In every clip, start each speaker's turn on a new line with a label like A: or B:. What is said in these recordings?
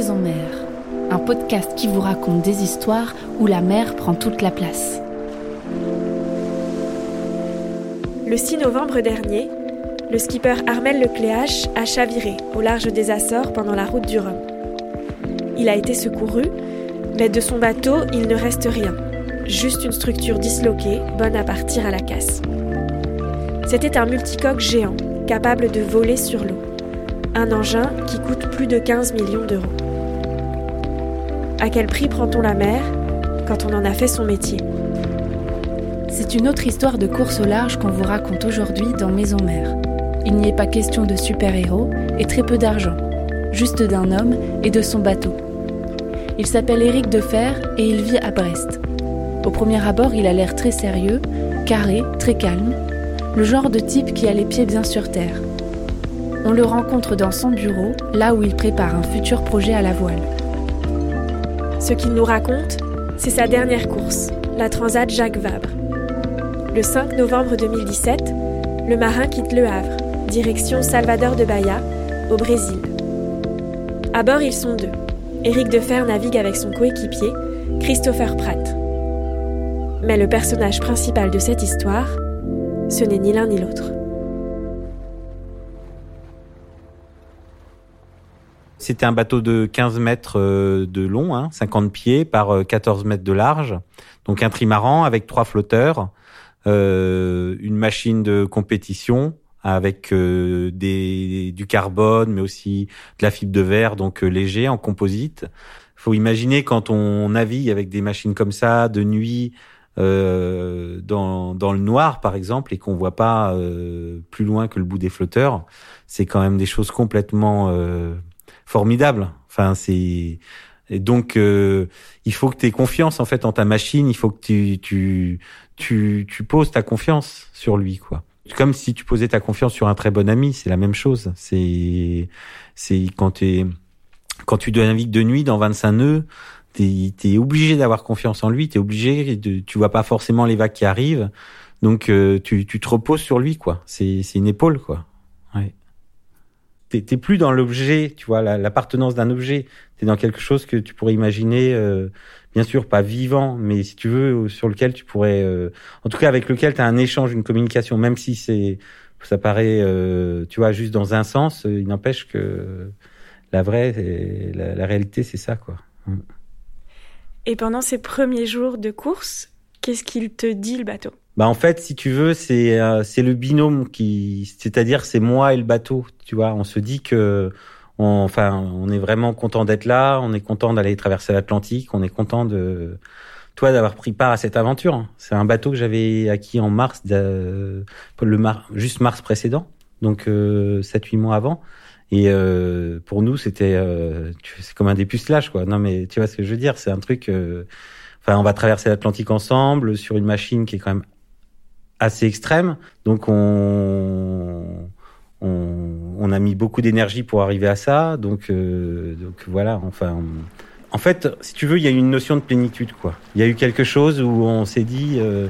A: Maison Mère, un podcast qui vous raconte des histoires où la mer prend toute la place.
B: Le 6 novembre dernier, le skipper Armel Lecléache a chaviré au large des Açores pendant la route du Rhum. Il a été secouru, mais de son bateau, il ne reste rien. Juste une structure disloquée, bonne à partir à la casse. C'était un multicoque géant, capable de voler sur l'eau. Un engin qui coûte plus de 15 millions d'euros. À quel prix prend-on la mer quand on en a fait son métier?
A: C'est une autre histoire de course au large qu'on vous raconte aujourd'hui dans Maison Mère. Il n'y est pas question de super-héros et très peu d'argent, juste d'un homme et de son bateau. Il s'appelle Éric Defer et il vit à Brest. Au premier abord, il a l'air très sérieux, carré, très calme, le genre de type qui a les pieds bien sur terre. On le rencontre dans son bureau, là où il prépare un futur projet à la voile.
B: Ce qu'il nous raconte, c'est sa dernière course, la Transat Jacques Vabre. Le 5 novembre 2017, le marin quitte Le Havre, direction Salvador de Bahia, au Brésil. À bord, ils sont deux. Éric Defer navigue avec son coéquipier, Christopher Pratt. Mais le personnage principal de cette histoire, ce n'est ni l'un ni l'autre.
C: C'était un bateau de 15 mètres euh, de long, hein, 50 pieds par 14 euh, mètres de large. Donc un trimaran avec trois flotteurs, euh, une machine de compétition avec euh, des, du carbone, mais aussi de la fibre de verre, donc euh, léger en composite. Faut imaginer quand on navigue avec des machines comme ça de nuit euh, dans, dans le noir, par exemple, et qu'on voit pas plus loin que le bout des flotteurs, c'est quand même des choses complètement formidables. Enfin, c'est et donc il faut que tu aies confiance en fait en ta machine. Il faut que tu tu tu, tu poses ta confiance sur lui, quoi comme si tu posais ta confiance sur un très bon ami, c'est la même chose. C'est c'est quand tu quand tu dois naviguer de nuit dans 25 nœuds, t'es es obligé d'avoir confiance en lui, t'es obligé de tu vois pas forcément les vagues qui arrivent. Donc euh, tu tu te reposes sur lui quoi. C'est c'est une épaule quoi. T'es plus dans l'objet, tu vois, l'appartenance d'un objet. T'es dans quelque chose que tu pourrais imaginer euh, bien sûr pas vivant, mais si tu veux, sur lequel tu pourrais, euh, en tout cas avec lequel tu as un échange, une communication, même si c'est, ça paraît, euh, tu vois, juste dans un sens, il n'empêche que la vraie, la, la réalité, c'est ça, quoi. Mm.
B: Et pendant ces premiers jours de course, qu'est-ce qu'il te dit le bateau?
C: Bah en fait, si tu veux, c'est euh, c'est le binôme qui, c'est-à-dire c'est moi et le bateau. Tu vois, on se dit que on, enfin, on est vraiment content d'être là, on est content d'aller traverser l'Atlantique, on est content de toi d'avoir pris part à cette aventure. C'est un bateau que j'avais acquis en mars, de, le mar, juste mars précédent, donc euh, 7-8 mois avant. Et euh, pour nous, c'était euh, c'est comme un dépucelage, quoi. Non, mais tu vois ce que je veux dire C'est un truc. Euh, enfin, on va traverser l'Atlantique ensemble sur une machine qui est quand même assez extrême. Donc on on, a mis beaucoup d'énergie pour arriver à ça. Donc, euh, donc voilà, enfin. En fait, si tu veux, il y a une notion de plénitude, quoi. Il y a eu quelque chose où on s'est dit, euh,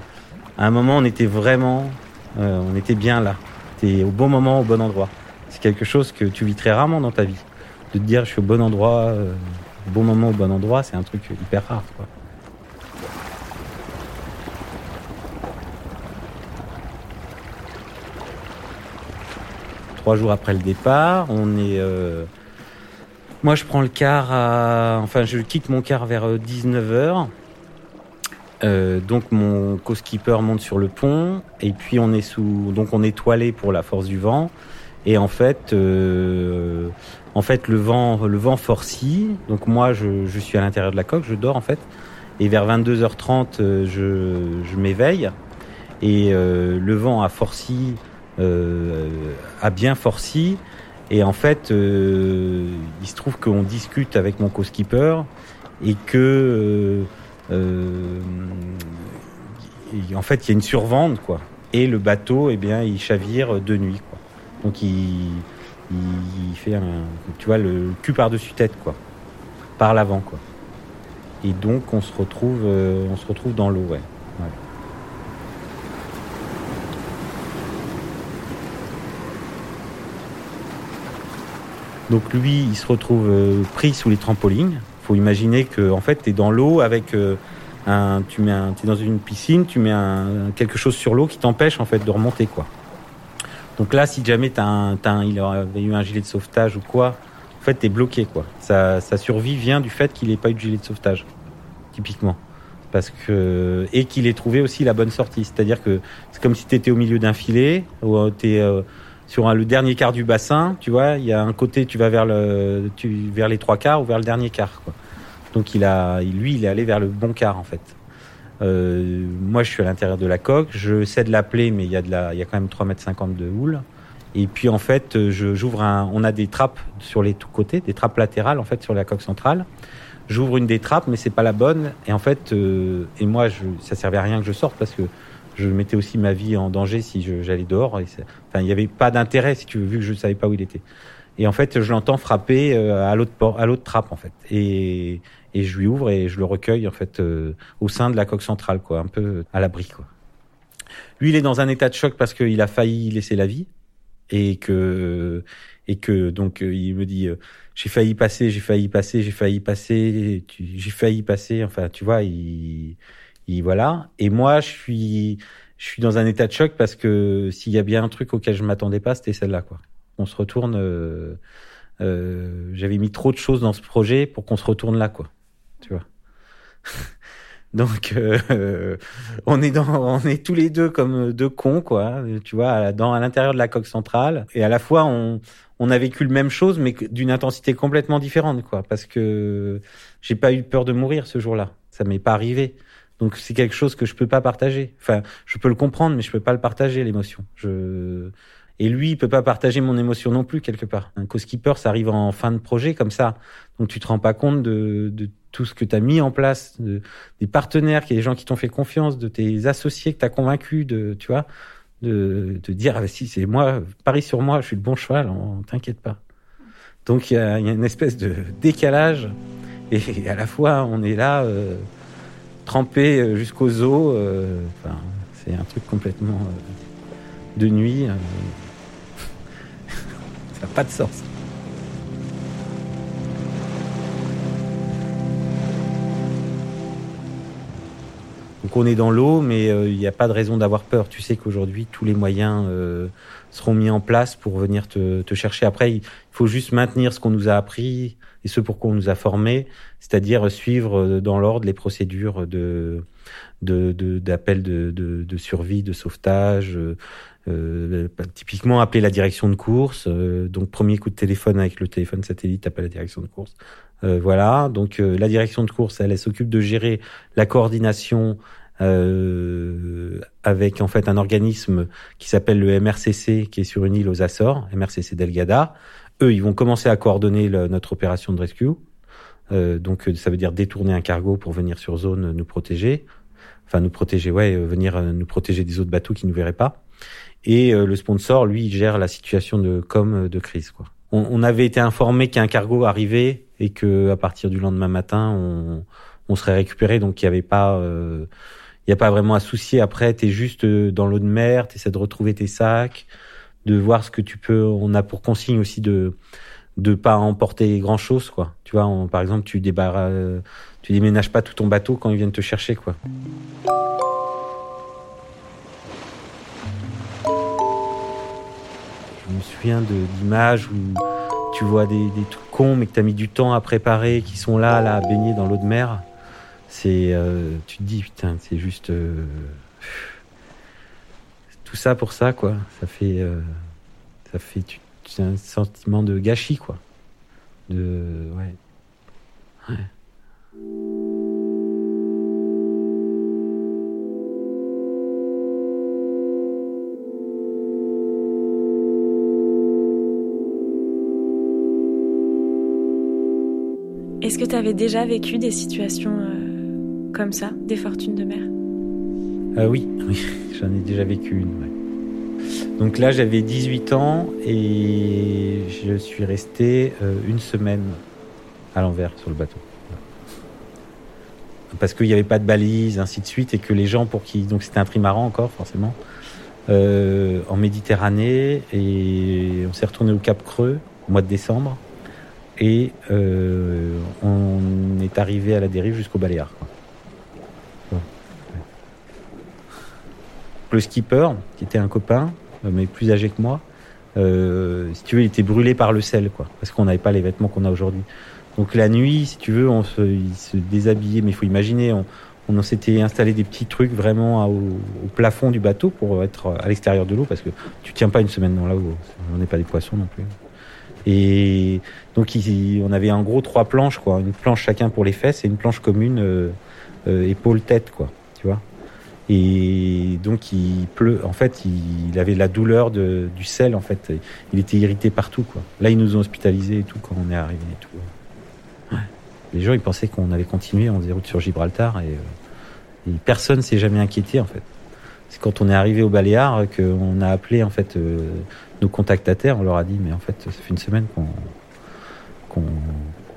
C: à un moment, on était vraiment, euh, on était bien là. C'était au bon moment, au bon endroit. C'est quelque chose que tu vis très rarement dans ta vie. De te dire, je suis au bon endroit, au bon moment, au bon endroit, c'est un truc hyper rare, quoi. Trois jours après le départ. On est, euh... moi je prends le car à, enfin je quitte mon car vers 19 euh, euh, donc mon co-skipper monte sur le pont et puis on est sous, donc on est toilé pour la force du vent et en fait, en fait le vent, le vent forcit. Donc moi je, suis à l'intérieur de la coque, je dors en fait et vers 22h30 euh, je, m'éveille et le vent a forci a bien forci. Et en fait, euh, il se trouve qu'on discute avec mon co-skipper et que euh, en fait, il y a une survente, quoi. Et le bateau, eh bien, il chavire de nuit, quoi. Donc, il, fait un, tu vois, le cul par-dessus tête, quoi. Par l'avant, quoi. Et donc, on se retrouve, on se retrouve dans l'eau, ouais. Donc lui, il se retrouve euh, pris sous les trampolines. Faut imaginer que en fait, tu es dans l'eau avec euh, un, tu mets un, es dans une piscine, tu mets un, quelque chose sur l'eau qui t'empêche en fait de remonter quoi. Donc là, si jamais t'as un, as un, il avait eu un gilet de sauvetage ou quoi, en fait, t'es bloqué quoi. Sa, sa survie vient du fait qu'il n'ait pas eu de gilet de sauvetage, typiquement parce que et qu'il ait trouvé aussi la bonne sortie. C'est-à-dire que c'est comme si tu étais au milieu d'un filet, ou euh, tu es euh, sur le dernier quart du bassin, tu vois, il y a un côté tu vas vers le tu, vers les trois quarts ou vers le dernier quart quoi. Donc il a lui il est allé vers le bon quart en fait. Euh, moi je suis à l'intérieur de la coque, je sais de la plaie mais il y a de la il y a quand même 3 mètres 50 de houle. Et puis en fait, je j'ouvre un on a des trappes sur les tous côtés, des trappes latérales en fait sur la coque centrale j'ouvre une des trappes, mais c'est pas la bonne. Et en fait, euh, et moi, je, ça servait à rien que je sorte parce que je mettais aussi ma vie en danger si j'allais dehors. Et enfin, il n'y avait pas d'intérêt si tu veux, vu que je ne savais pas où il était. Et en fait, je l'entends frapper euh, à l'autre à l'autre trappe en fait. Et, et je lui ouvre et je le recueille en fait euh, au sein de la coque centrale, quoi, un peu à l'abri, quoi. Lui, il est dans un état de choc parce qu'il a failli laisser la vie et que et que donc euh, il me dit euh, j'ai failli passer, j'ai failli passer, j'ai failli passer, j'ai failli passer. Enfin, tu vois, il, il voilà. Et moi, je suis je suis dans un état de choc parce que s'il y a bien un truc auquel je m'attendais pas, c'était celle-là quoi. On se retourne. Euh, euh, J'avais mis trop de choses dans ce projet pour qu'on se retourne là quoi. Tu vois. Donc euh, on est dans, on est tous les deux comme deux cons quoi, tu vois, dans à l'intérieur de la coque centrale et à la fois on on a vécu le même chose mais d'une intensité complètement différente quoi parce que j'ai pas eu peur de mourir ce jour-là, ça m'est pas arrivé. Donc c'est quelque chose que je peux pas partager. Enfin, je peux le comprendre mais je peux pas le partager l'émotion. Je et lui, il peut pas partager mon émotion non plus quelque part. Un co-skipper, ça arrive en fin de projet comme ça. Donc tu te rends pas compte de, de tout ce que tu as mis en place, de, des partenaires, des gens qui t'ont fait confiance, de tes associés que tu as convaincus, de, tu vois, de, de dire, ah, si c'est moi, parie sur moi, je suis le bon cheval, on t'inquiète pas. Donc il y a, y a, une espèce de décalage, et à la fois on est là, euh, trempé euh, jusqu'aux os, euh, c'est un truc complètement euh, de nuit. Ça n'a pas de sens. Donc on est dans l'eau, mais il n'y a pas de raison d'avoir peur. Tu sais qu'aujourd'hui, tous les moyens seront mis en place pour venir te chercher. Après, il faut juste maintenir ce qu'on nous a appris et ce pour quoi on nous a formés, c'est-à-dire suivre euh, dans l'ordre les procédures de d'appel de, de, de, survie, de sauvetage, euh, typiquement appeler la direction de course. Euh, donc premier coup de téléphone avec le téléphone satellite, appelle la direction de course. Euh, voilà. Donc la direction de course, elle, elle s'occupe de gérer la coordination euh, avec en fait un organisme qui s'appelle le MRCC qui est sur une île aux Açores, MRCC Delgada. Eux, ils vont commencer à coordonner notre opération de rescue. Euh, donc ça veut dire détourner un cargo pour venir sur zone nous protéger, enfin nous protéger, ouais, venir nous protéger des autres bateaux qui nous verraient pas. Et euh, le sponsor, lui, gère la situation de com de crise. Quoi. On, on avait été informé qu'un cargo arrivait et que à partir du lendemain matin, on, on serait récupéré. Donc il n'y avait pas, euh, il y a pas vraiment à soucier. Après, t'es juste euh, dans l'eau de mer, t'essaies de retrouver tes sacs, de voir ce que tu peux. On a pour consigne aussi de de pas emporter grand chose quoi. Tu vois, par exemple, tu débarras, tu déménages pas tout ton bateau quand ils viennent te chercher quoi. Je me souviens d'images où tu vois des, des trucs cons mais que tu as mis du temps à préparer, qui sont là, là, à baigner dans l'eau de mer. C'est, euh, tu te dis putain, c'est juste euh, tout ça pour ça quoi. Ça fait, euh, ça fait, un sentiment de gâchis quoi. De, ouais, ouais.
B: Est-ce que tu avais déjà vécu des situations euh, comme ça, des fortunes de mer?
C: Euh, Oui, oui. j'en ai déjà vécu une. Donc là, j'avais 18 ans et je suis resté euh, une semaine à l'envers sur le bateau. Parce qu'il n'y avait pas de balises, ainsi de suite, et que les gens pour qui. Donc c'était un trimaran encore, forcément, euh, en Méditerranée, et on s'est retourné au Cap Creux au mois de décembre. et on est arrivé à la dérive jusqu'au Baléares. Le skipper, qui était un copain, mais plus âgé que moi, si tu veux, il était brûlé par le sel, quoi, parce qu'on n'avait pas les vêtements qu'on a aujourd'hui. Donc la nuit, si tu veux, on se, il se déshabillait, mais il faut imaginer, on, on s'était installé des petits trucs vraiment au, plafond du bateau pour être à l'extérieur de l'eau parce que tu tiens pas une semaine dans l'eau. On n'est pas des poissons non plus. Et donc on avait en gros trois planches quoi, une planche chacun pour les fesses et une planche commune euh, euh, épaule tête quoi. Et donc il pleut. En fait, il, avait la douleur de, du sel en fait. Il était irrité partout quoi. Là ils nous ont hospitalisés et tout quand on est arrivé et tout. Les gens ils pensaient qu'on allait continuer, on faisait route sur Gibraltar et euh, et personne s'est jamais inquiété en fait. C'est quand on est arrivé au Baléares qu'on a appelé en fait euh, nos contactataires. On leur a dit mais en fait ça fait une semaine qu'on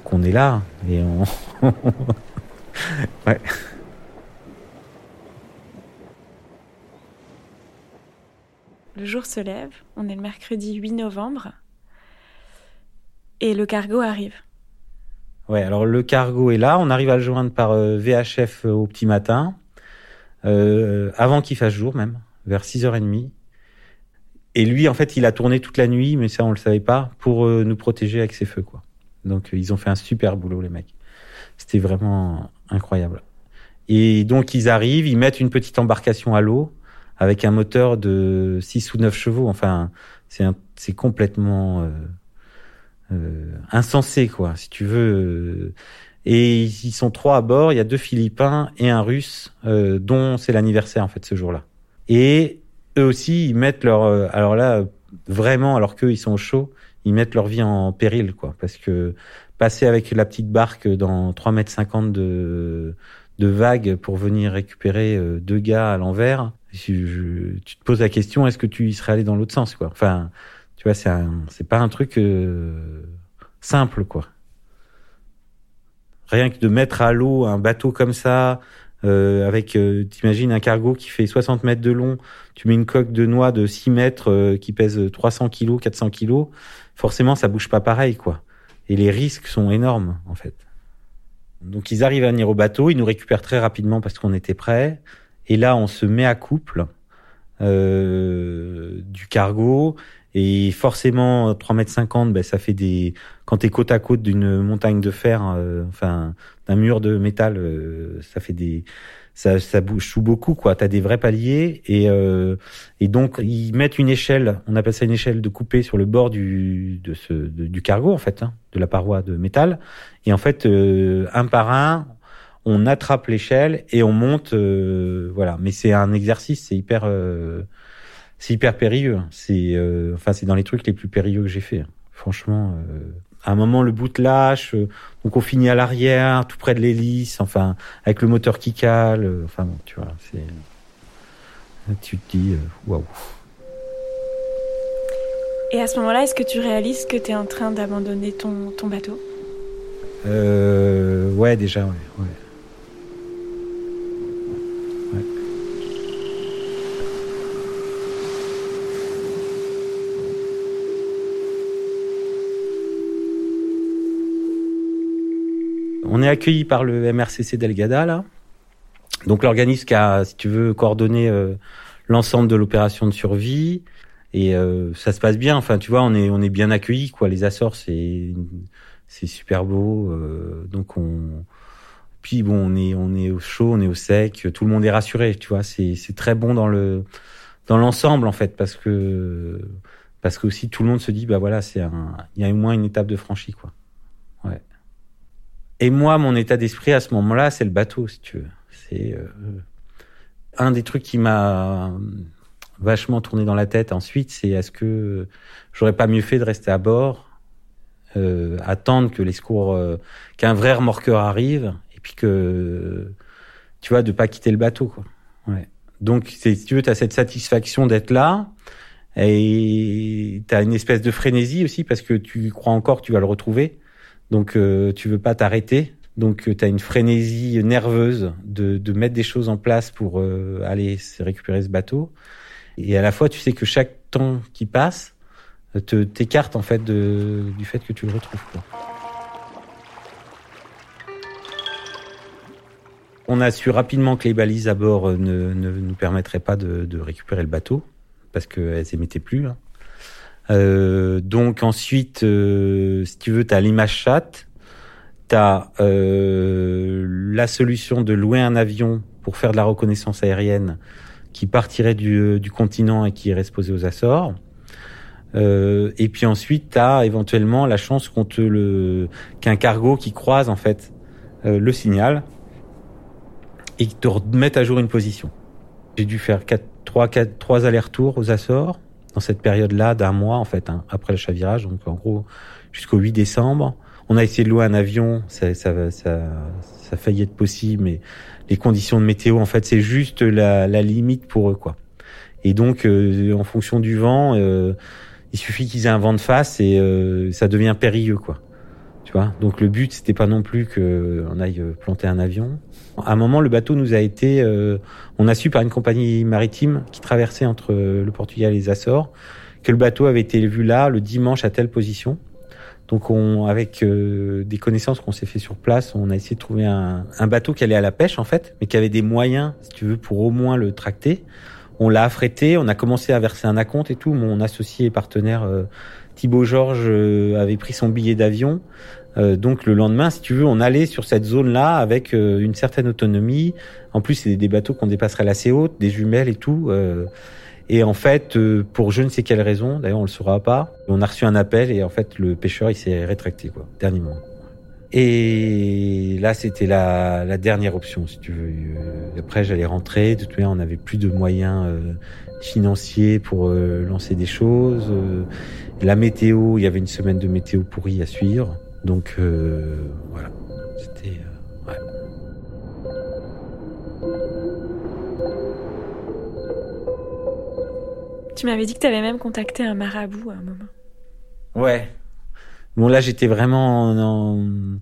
C: qu'on est là et on ouais.
B: Le jour se lève, on est le mercredi 8 novembre et le cargo arrive.
C: Ouais, alors le cargo est là. On arrive à le joindre par euh, VHF euh, au petit matin, euh, avant qu'il fasse jour même, vers 6h30. Et lui, en fait, il a tourné toute la nuit, mais ça, on le savait pas, pour nous protéger avec ses feux, quoi. Donc, ils ont fait un super boulot, les mecs. C'était vraiment incroyable. Et donc, ils arrivent, ils mettent une petite embarcation à l'eau avec un moteur de 6 ou 9 chevaux. Enfin, c'est complètement euh, insensé, quoi, si tu veux. Euh, et ils sont trois à bord. Il y a deux Philippins et un Russe, euh, dont c'est l'anniversaire en fait ce jour-là. Et eux aussi, ils mettent leur. alors là, vraiment, alors qu'eux ils sont au chaud, ils mettent leur vie en péril, quoi, parce que passer avec la petite barque dans 3 mètres 50 de de vagues pour venir récupérer deux gars à l'envers, tu te poses la question est-ce que tu y serais allé dans l'autre sens, quoi? Enfin, tu vois, c'est c'est pas un truc euh, simple, quoi. Rien que de mettre à l'eau un bateau comme ça, euh, avec, euh, t'imagines un cargo qui fait 60 mètres de long, tu mets une coque de noix de 6 mètres euh, qui pèse 300 kilos, 400 kilos, forcément ça bouge pas pareil, quoi. Et les risques sont énormes, en fait. Donc ils arrivent à venir au bateau, ils nous récupèrent très rapidement parce qu'on était prêts. Et là, on se met à couple euh, du cargo et forcément, 3 mètres 50, ben, ça fait des, quand t'es côte à côte d'une montagne de fer, euh, enfin, d'un mur de métal, euh, ça fait des, ça, ça bouge sous beaucoup, quoi. T'as des vrais paliers et, euh, et donc, ils mettent une échelle, on appelle ça une échelle de coupé sur le bord du, de ce, du cargo, en fait, hein, de la paroi de métal. Et en fait, un par un, on attrape l'échelle et on monte, voilà. Mais c'est un exercice, c'est hyper, c'est hyper périlleux. C'est euh, enfin c'est dans les trucs les plus périlleux que j'ai fait. Franchement, euh, à un moment le bout lâche, euh, donc on finit à l'arrière, tout près de l'hélice, enfin avec le moteur qui cale. enfin bon, tu vois, c'est tu te dis waouh.
B: Et à ce moment-là, est-ce que tu réalises que tu es en train d'abandonner ton, ton bateau?
C: Ouais, déjà, ouais. ouais. On est accueilli par le MRCC Delgada là. Donc l'organisme qui a, si tu veux, coordonné euh, l'ensemble de l'opération de survie et euh, ça se passe bien. Enfin, tu vois, on est on est bien accueilli quoi. Les Açores, c'est c'est super beau. Euh, donc on puis bon, on est on est au chaud, on est au sec. Tout le monde est rassuré. Tu vois, c'est c'est très bon dans le dans l'ensemble en fait parce que parce que aussi tout le monde se dit bah voilà c'est un il y a au moins une étape de franchie quoi. Ouais. Et moi, mon état d'esprit à ce moment-là, c'est le bateau, si tu veux. C'est euh, un des trucs qui m'a vachement tourné dans la tête ensuite, c'est est-ce que j'aurais pas mieux fait de rester à bord, euh, attendre que les secours, euh, qu'un vrai remorqueur arrive, et puis que, tu vois, de pas quitter le bateau, quoi. Ouais. Donc, si tu veux, as cette satisfaction d'être là, et tu as une espèce de frénésie aussi parce que tu crois encore que tu vas le retrouver. Donc euh, tu veux pas t'arrêter. Donc euh, tu as une frénésie nerveuse de, de, mettre des choses en place pour euh, aller récupérer ce bateau. Et à la fois tu sais que chaque temps qui passe te t'écarte en fait du fait que tu le retrouves. Quoi. On a su rapidement que les balises à bord ne, nous permettraient pas de, récupérer le bateau parce qu'elles émettaient plus. Hein. Euh, donc ensuite, euh, si tu veux, tu as l'image chat, tu as euh, la solution de louer un avion pour faire de la reconnaissance aérienne qui partirait du, du continent et qui irait se poser aux Açores. Euh, et puis ensuite, tu as éventuellement la chance qu'on te qu'un cargo qui croise en fait euh, le signal et qui te remette à jour une position. J'ai dû faire quatre, trois, quatre, trois allers-retours aux Açores dans cette période-là d'un mois en fait hein, après le chavirage, donc en gros jusqu'au 8 décembre. On a essayé de louer un avion, ça, ça, ça, ça a failli être possible, mais les conditions de météo, en fait, c'est juste la, la, limite pour eux, quoi. Et donc, euh, en fonction du vent, euh, il suffit qu'ils aient un vent de face et euh, ça devient périlleux, quoi. Tu vois. Donc le but, c'était pas non plus qu'on aille planter un avion. À un moment, le bateau nous a été, on a su par une compagnie maritime qui traversait entre le Portugal et les Açores que le bateau avait été vu là le dimanche à telle position. Donc, on, avec euh, des connaissances qu'on s'est fait sur place, on a essayé de trouver un, un, bateau qui allait à la pêche en fait, mais qui avait des moyens, si tu veux, pour au moins le tracter. On l'a affrété, on a commencé à verser un acompte et tout. Mon associé et partenaire euh, Thibaut Georges euh, avait pris son billet d'avion. Euh, donc le lendemain, si tu veux, on allait sur cette zone-là avec euh, une certaine autonomie. En plus, c'est des bateaux qu'on dépasserait assez haute, des jumelles et tout. Et en fait, euh, pour je ne sais quelle raison, d'ailleurs on le saura pas, on a reçu un appel et en fait le pêcheur il s'est rétracté quoi, dernier moment. Et là c'était la, la, dernière option si tu veux. Euh, après j'allais rentrer, de toute manière on n'avait plus de moyens euh, financiers pour lancer des choses. la météo, il y avait une semaine de météo pourrie à suivre, donc voilà.
B: Tu m'avais dit que tu avais même contacté un marabout à un moment.
C: Ouais. Bon, là, j'étais vraiment en...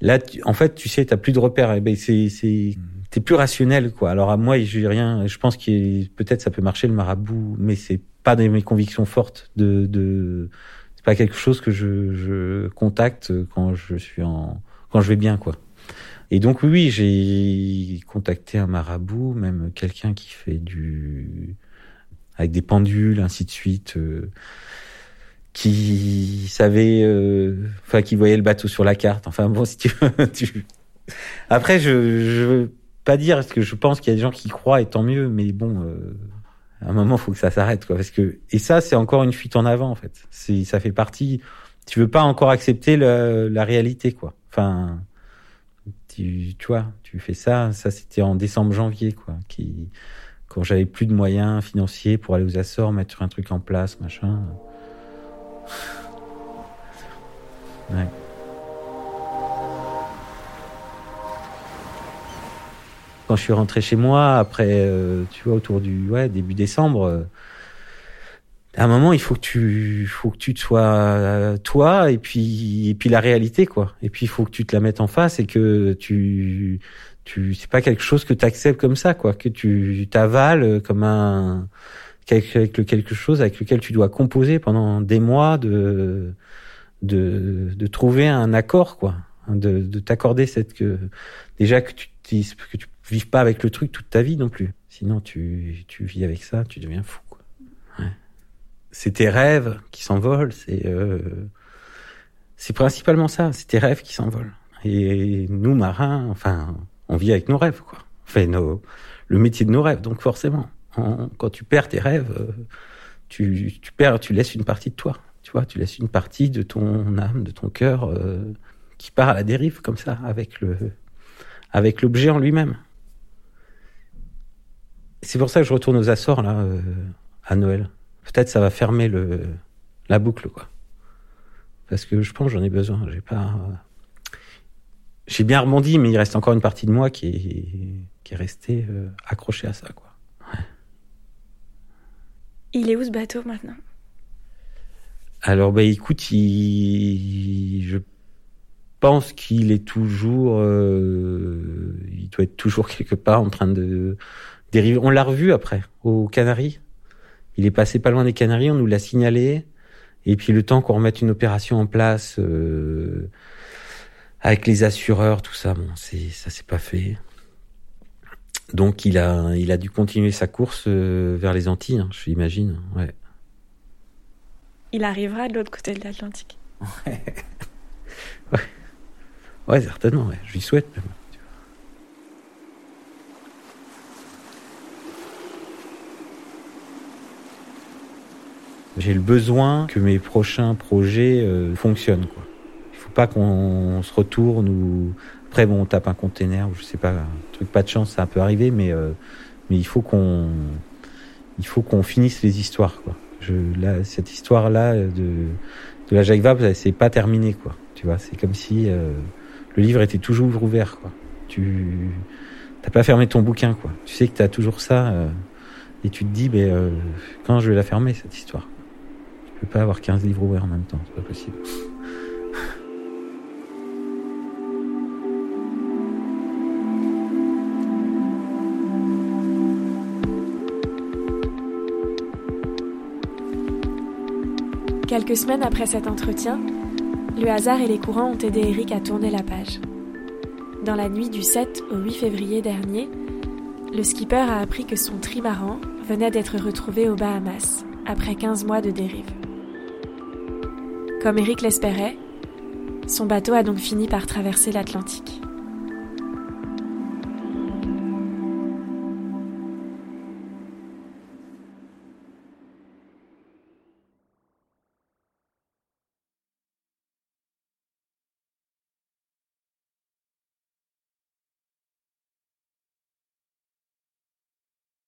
C: Là, en fait, tu sais, t'as plus de repères. Eh ben, c'est, c'est, t'es plus rationnel, quoi. Alors à moi, j'ai rien. Je pense que peut-être ça peut marcher le marabout, mais c'est pas dans mes convictions fortes. De, de, pas quelque chose que je, contacte quand je suis en, quand je vais bien, quoi. Et donc oui, j'ai contacté un marabout, même quelqu'un qui fait du avec des pendules, ainsi de suite, euh, qui savait, euh, enfin, qui voyait le bateau sur la carte. Enfin bon, si tu, tu... après, je, je veux pas dire parce que je pense qu'il y a des gens qui croient et tant mieux, mais bon, euh, à un moment, faut que ça s'arrête, quoi, parce que et ça, c'est encore une fuite en avant, en fait. C'est, ça fait partie. Tu veux pas encore accepter le, la réalité, quoi. Enfin, tu, tu vois, tu fais ça. Ça, c'était en décembre, janvier, quoi, qui quand j'avais plus de moyens financiers pour aller aux Açores, mettre un truc en place, machin. Ouais. Quand je suis rentré chez moi, après, euh, tu vois, autour du ouais, début décembre, euh, à un moment, il faut que tu, faut que tu te sois euh, toi et puis, et puis la réalité, quoi. Et puis, il faut que tu te la mettes en face et que tu, tu c'est pas quelque chose que tu acceptes comme ça quoi que tu t'avales comme un avec quelque chose avec lequel tu dois composer pendant des mois de de, de trouver un accord quoi de, de t'accorder cette que déjà que tu que tu vives pas avec le truc toute ta vie non plus sinon tu tu vis avec ça tu deviens fou c'est tes rêves qui s'envolent c'est euh, c'est principalement ça c'est tes rêves qui s'envolent et nous marins enfin on vit avec nos rêves, quoi. Enfin, nos, le métier de nos rêves. Donc forcément, quand tu perds tes rêves, euh, tu, tu perds, tu laisses une partie de toi. Tu vois, tu laisses une partie de ton âme, de ton cœur, euh, qui part à la dérive comme ça, avec le, avec l'objet en lui-même. C'est pour ça que je retourne aux Açores là, euh, à Noël. Peut-être ça va fermer le, la boucle, quoi. Parce que je pense j'en ai besoin. J'ai pas, j'ai bien rebondi, mais il reste encore une partie de moi qui est, qui est restée euh, accrochée à ça, quoi. Ouais.
B: Il est où ce bateau maintenant?
C: Alors, bah écoute, il... je pense qu'il est toujours, euh... il doit être toujours quelque part en train de dériver. On l'a revu après aux Canaries. Il est passé pas loin des Canaries, on nous l'a signalé. Et puis le temps qu'on remette une opération en place. Euh avec les assureurs, tout ça, bon, c'est ça s'est pas fait. Donc il a, il a dû continuer sa course vers les Antilles, hein, je l'imagine. Ouais.
B: Il arrivera de l'autre côté de l'Atlantique.
C: Ouais. ouais. ouais. certainement, ouais. je lui souhaite. J'ai le besoin que mes prochains projets euh, fonctionnent. Quoi. Il faut pas qu'on se retourne ou après bon on tape un container ou je sais pas un truc pas de chance ça peut arriver mais euh, mais il faut qu'on il faut qu'on finisse les histoires quoi. Je, là, cette histoire là de de la Jacques c'est pas terminé quoi. Tu vois c'est comme si euh, le livre était toujours ouvert quoi. Tu t'as pas fermé ton bouquin quoi. Tu sais que tu as toujours ça et tu te dis mais quand je vais la fermer cette histoire? Je peux pas avoir 15 livres ouverts en même temps, c'est pas possible.
B: Quelques semaines après cet entretien, le hasard et les courants ont aidé Eric à tourner la page. Dans la nuit du 7 au 8 février dernier, le skipper a appris que son trimaran venait d'être retrouvé aux Bahamas après 15 mois de dérive. Comme Eric l'espérait, son bateau a donc fini par traverser l'Atlantique.